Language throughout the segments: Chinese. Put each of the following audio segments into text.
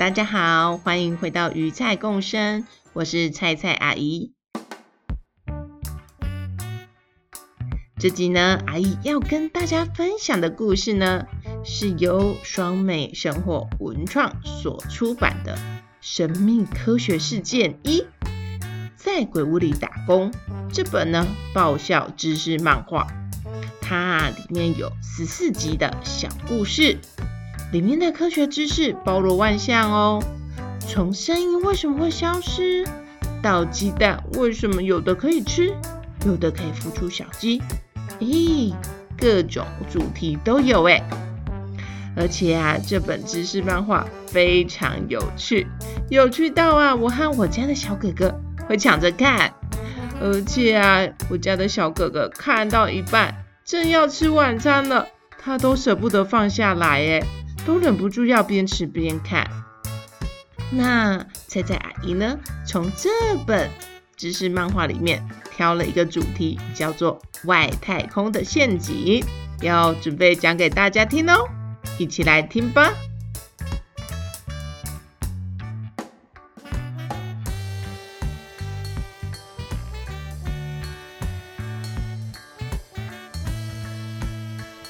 大家好，欢迎回到鱼菜共生，我是菜菜阿姨。这集呢，阿姨要跟大家分享的故事呢，是由双美生活文创所出版的《神秘科学事件一：在鬼屋里打工》这本呢爆笑知识漫画，它里面有十四集的小故事。里面的科学知识包罗万象哦，从声音为什么会消失，到鸡蛋为什么有的可以吃，有的可以孵出小鸡，咦，各种主题都有诶。而且啊，这本知识漫画非常有趣，有趣到啊，我和我家的小哥哥会抢着看，而且啊，我家的小哥哥看到一半，正要吃晚餐了，他都舍不得放下来诶。都忍不住要边吃边看。那菜菜阿姨呢？从这本知识漫画里面挑了一个主题，叫做“外太空的陷阱”，要准备讲给大家听哦。一起来听吧。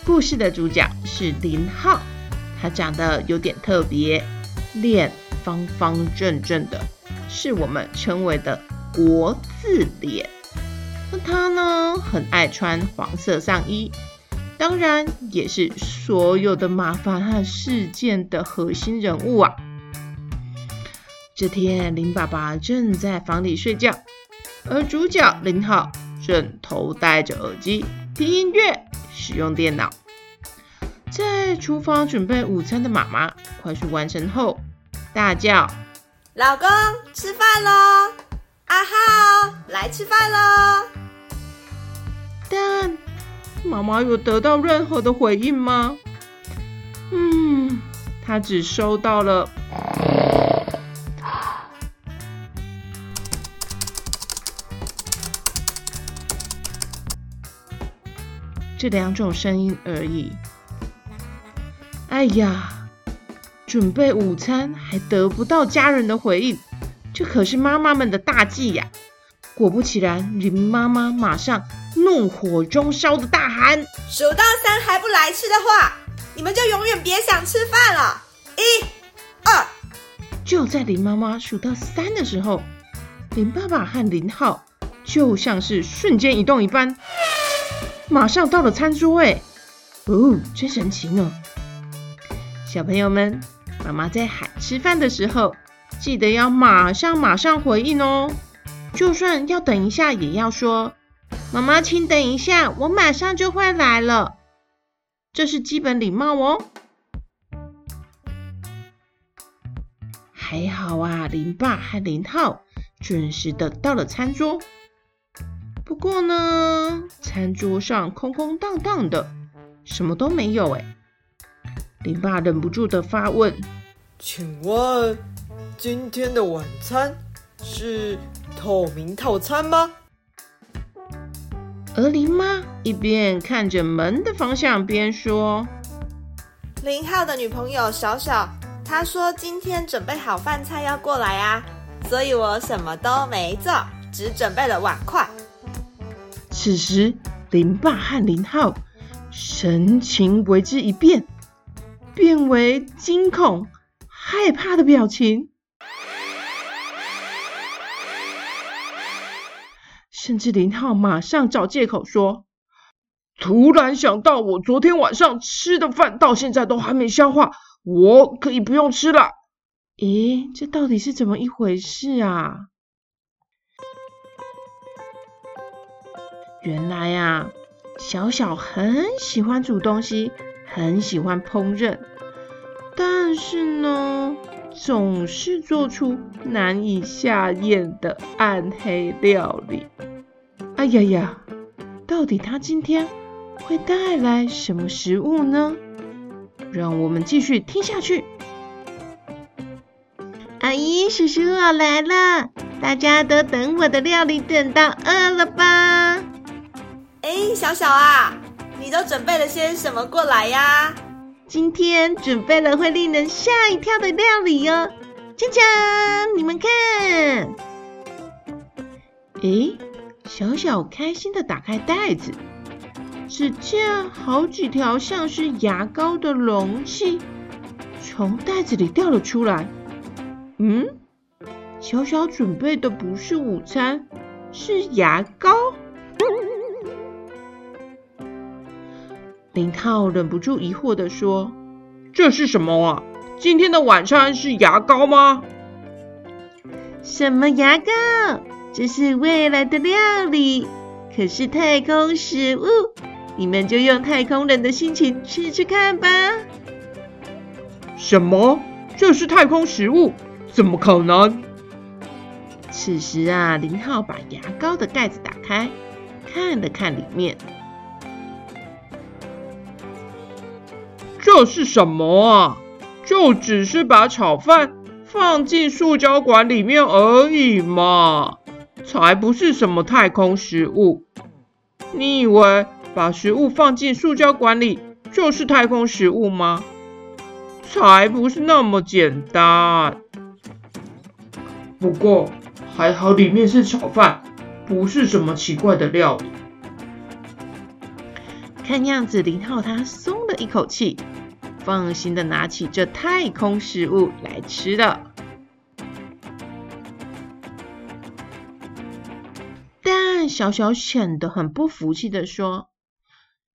故事的主角是林浩。他长得有点特别，脸方方正正的，是我们称为的国字脸。那他呢，很爱穿黄色上衣，当然也是所有的麻烦和事件的核心人物啊。这天，林爸爸正在房里睡觉，而主角林浩正头戴着耳机听音乐，使用电脑。在厨房准备午餐的妈妈快速完成后，大叫：“老公，吃饭喽！阿浩，来吃饭喽！”但妈妈有得到任何的回应吗？嗯，她只收到了这两种声音而已。哎呀，准备午餐还得不到家人的回应，这可是妈妈们的大忌呀！果不其然，林妈妈马上怒火中烧的大喊：“数到三还不来吃的话，你们就永远别想吃饭了！一、二。”就在林妈妈数到三的时候，林爸爸和林浩就像是瞬间移动一般，马上到了餐桌。哎，哦，真神奇呢！小朋友们，妈妈在喊吃饭的时候，记得要马上马上回应哦。就算要等一下，也要说：“妈妈，请等一下，我马上就会来了。”这是基本礼貌哦。还好啊，林爸和林浩准时的到了餐桌。不过呢，餐桌上空空荡荡的，什么都没有哎。林爸忍不住的发问：“请问今天的晚餐是透明套餐吗？”而林妈一边看着门的方向，边说：“林浩的女朋友小小，她说今天准备好饭菜要过来啊，所以我什么都没做，只准备了碗筷。”此时，林爸和林浩神情为之一变。变为惊恐、害怕的表情，甚至林浩马上找借口说：“突然想到，我昨天晚上吃的饭到现在都还没消化，我可以不用吃了。”咦，这到底是怎么一回事啊？原来呀，小小很喜欢煮东西。很喜欢烹饪，但是呢，总是做出难以下咽的暗黑料理。哎呀呀，到底他今天会带来什么食物呢？让我们继续听下去。阿姨、叔叔，我来了，大家都等我的料理等到饿了吧？哎，小小啊，你都准备了些什么过来呀？今天准备了会令人吓一跳的料理哦，锵锵，你们看！诶，小小开心的打开袋子，只见好几条像是牙膏的容器从袋子里掉了出来。嗯，小小准备的不是午餐，是牙膏。林浩忍不住疑惑地说：“这是什么啊？今天的晚餐是牙膏吗？”“什么牙膏？这是未来的料理，可是太空食物。你们就用太空人的心情吃吃看吧。”“什么？这是太空食物？怎么可能？”此时啊，林浩把牙膏的盖子打开，看了看里面。这是什么啊？就只是把炒饭放进塑胶管里面而已嘛，才不是什么太空食物。你以为把食物放进塑胶管里就是太空食物吗？才不是那么简单。不过还好里面是炒饭，不是什么奇怪的料理。看样子林浩他松了一口气，放心的拿起这太空食物来吃了。但小小显得很不服气的说：“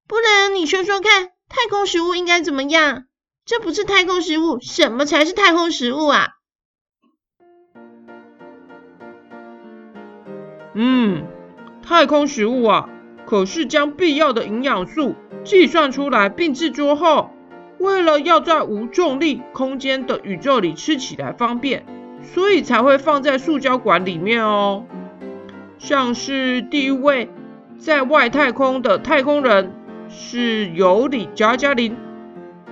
不然你说说看，太空食物应该怎么样？这不是太空食物，什么才是太空食物啊？”嗯，太空食物啊。可是将必要的营养素计算出来并制作后，为了要在无重力空间的宇宙里吃起来方便，所以才会放在塑胶管里面哦。像是第一位在外太空的太空人是尤里加加林，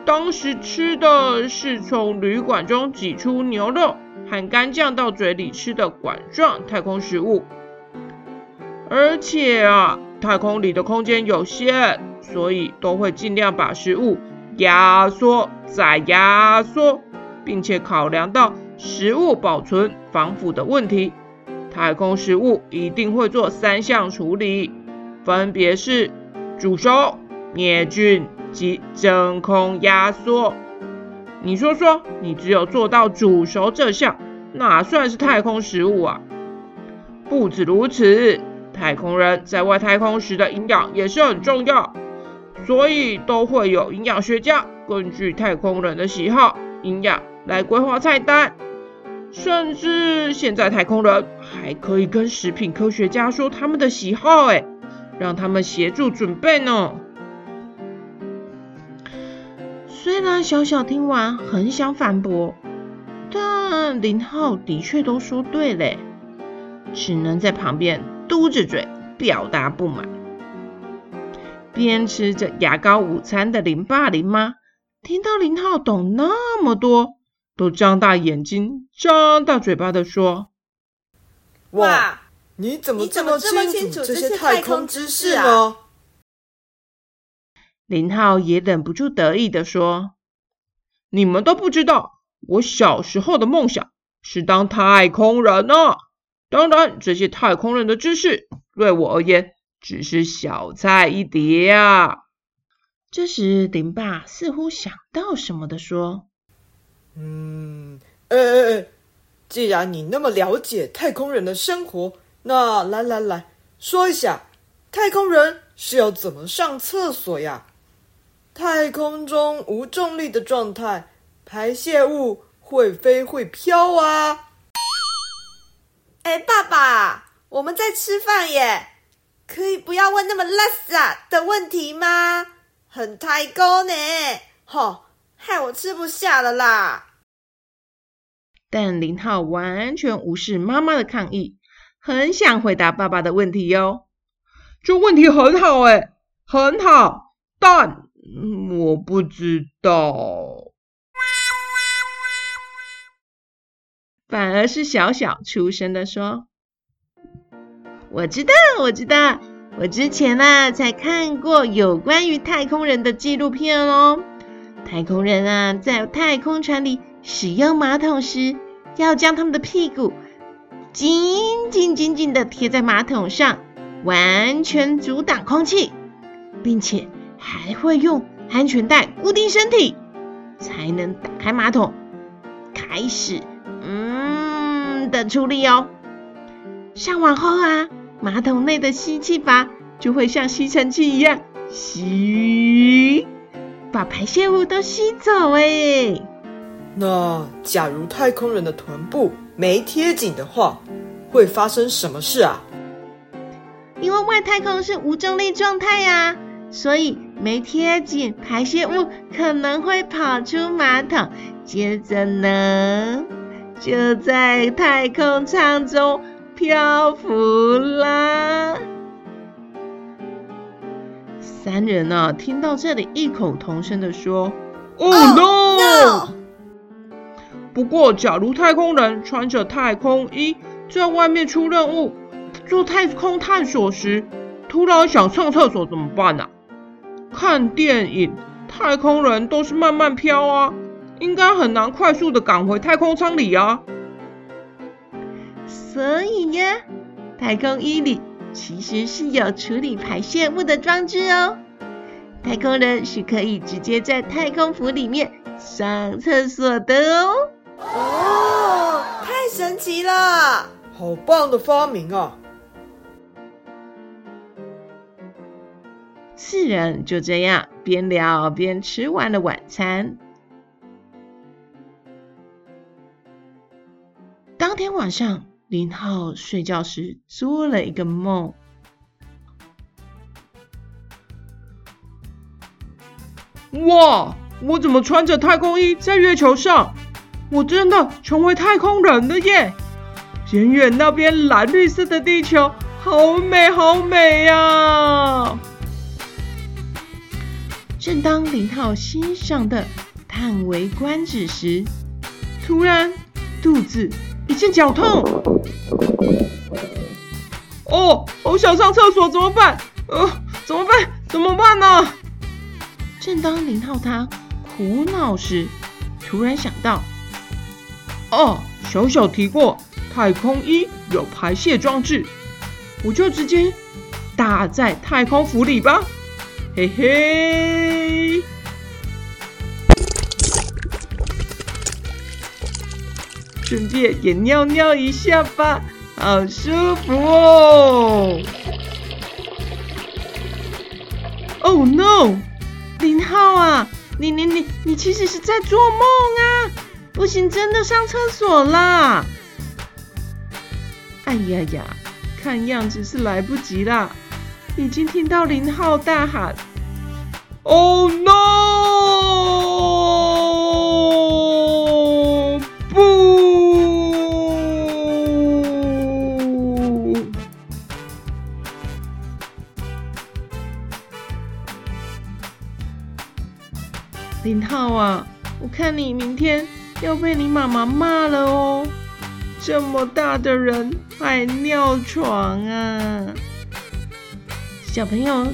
当时吃的是从旅馆中挤出牛肉和干酱到嘴里吃的管状太空食物，而且啊。太空里的空间有限，所以都会尽量把食物压缩再压缩，并且考量到食物保存防腐的问题。太空食物一定会做三项处理，分别是煮熟、灭菌及真空压缩。你说说，你只有做到煮熟这项，哪算是太空食物啊？不止如此。太空人在外太空时的营养也是很重要，所以都会有营养学家根据太空人的喜好、营养来规划菜单。甚至现在太空人还可以跟食品科学家说他们的喜好，哎，让他们协助准备呢。虽然小小听完很想反驳，但林浩的确都说对嘞，只能在旁边。嘟着嘴表达不满，边吃着牙膏午餐的林爸林妈，听到林浩懂那么多，都张大眼睛、张大嘴巴的说：“哇，你怎么这么清楚这些太空知识啊？”林浩也忍不住得意的说：“你们都不知道，我小时候的梦想是当太空人呢。”当然，这些太空人的知识对我而言只是小菜一碟啊。这时，林爸似乎想到什么的说：“嗯，哎哎哎，既然你那么了解太空人的生活，那来来来说一下，太空人是要怎么上厕所呀？太空中无重力的状态，排泄物会飞会飘啊。”哎，爸爸，我们在吃饭耶，可以不要问那么垃圾的问题吗？很太高呢，吼，害我吃不下了啦。但林浩完全无视妈妈的抗议，很想回答爸爸的问题哟。这问题很好诶，很好，但我不知道。反而是小小出声的说：“我知道，我知道，我之前啊才看过有关于太空人的纪录片哦。太空人啊，在太空船里使用马桶时，要将他们的屁股紧紧紧紧的贴在马桶上，完全阻挡空气，并且还会用安全带固定身体，才能打开马桶，开始嗯。”的处理哦，上完后啊，马桶内的吸气阀就会像吸尘器一样吸，把排泄物都吸走哎。那假如太空人的臀部没贴紧的话，会发生什么事啊？因为外太空是无重力状态呀，所以没贴紧，排泄物可能会跑出马桶，接着呢？就在太空舱中漂浮啦！三人呢、啊，听到这里，异口同声的说：“Oh no！” 不过，假如太空人穿着太空衣在外面出任务，做太空探索时，突然想上厕所怎么办呢、啊？看电影，太空人都是慢慢飘啊。应该很难快速的赶回太空舱里啊，所以呢，太空衣里其实是有处理排泄物的装置哦。太空人是可以直接在太空服里面上厕所的哦。哦，太神奇了！好棒的发明啊！四人就这样边聊边吃完了晚餐。当天晚上，林浩睡觉时做了一个梦。哇！我怎么穿着太空衣在月球上？我真的成为太空人了耶！远远那边蓝绿色的地球，好美好美呀！正当林浩欣赏的叹为观止时，突然肚子。一阵绞痛，哦，好想上厕所，怎么办？呃，怎么办？怎么办呢？正当林浩他苦恼时，突然想到，哦，小小提过太空衣有排泄装置，我就直接搭在太空服里吧，嘿嘿。顺便也尿尿一下吧，好舒服哦！Oh no，林浩啊，你你你你其实是在做梦啊！不行，真的上厕所啦！哎呀呀，看样子是来不及啦，已经听到林浩大喊：“Oh no！” 林浩啊，我看你明天要被你妈妈骂了哦！这么大的人还尿床啊！小朋友，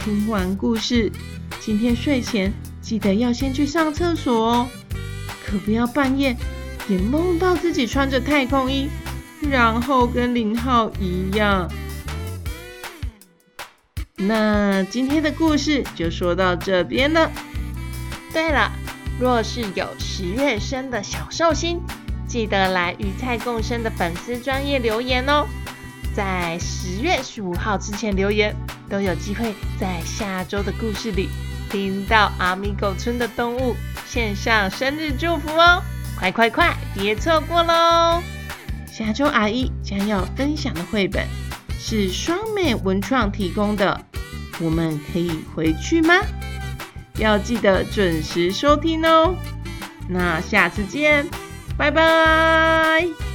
听完故事，今天睡前记得要先去上厕所哦，可不要半夜也梦到自己穿着太空衣，然后跟林浩一样。那今天的故事就说到这边了。对了，若是有十月生的小寿星，记得来鱼菜共生的粉丝专业留言哦。在十月十五号之前留言，都有机会在下周的故事里听到阿米狗村的动物献上生日祝福哦！快快快，别错过喽！下周阿姨将要分享的绘本是双美文创提供的，我们可以回去吗？要记得准时收听哦，那下次见，拜拜。